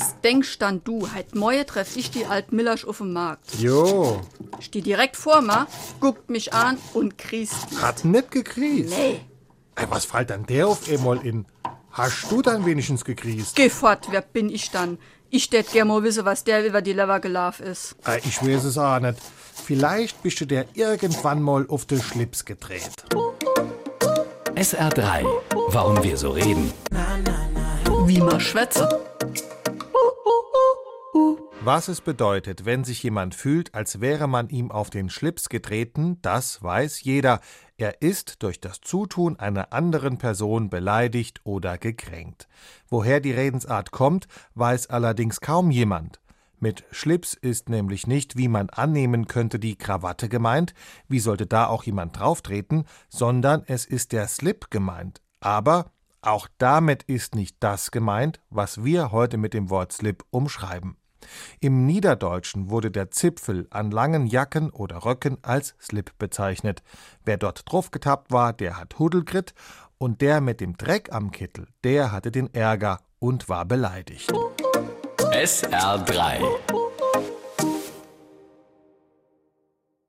Was denkst dann du? Heit Moje treff ich die alt Millersch auf dem Markt. Jo, Steh direkt vor ma, guckt mich an und kriest. hat nicht gekriegt. Nee. Ey, was fällt dann der auf einmal in? Hast du dann wenigstens gekriegt? Geh fort, wer bin ich dann? Ich tät gern mal wissen, was der über die Lever gelaufen ist. Ey, ich weiß es auch nicht. Vielleicht bist du der irgendwann mal auf den Schlips gedreht. SR3. Warum wir so reden. Wie ma schwätze. Was es bedeutet, wenn sich jemand fühlt, als wäre man ihm auf den Schlips getreten, das weiß jeder. Er ist durch das Zutun einer anderen Person beleidigt oder gekränkt. Woher die Redensart kommt, weiß allerdings kaum jemand. Mit Schlips ist nämlich nicht, wie man annehmen könnte, die Krawatte gemeint, wie sollte da auch jemand drauftreten, sondern es ist der Slip gemeint. Aber auch damit ist nicht das gemeint, was wir heute mit dem Wort Slip umschreiben. Im Niederdeutschen wurde der Zipfel an langen Jacken oder Röcken als Slip bezeichnet. Wer dort draufgetappt war, der hat Hudelgrit und der mit dem Dreck am Kittel, der hatte den Ärger und war beleidigt. SR3.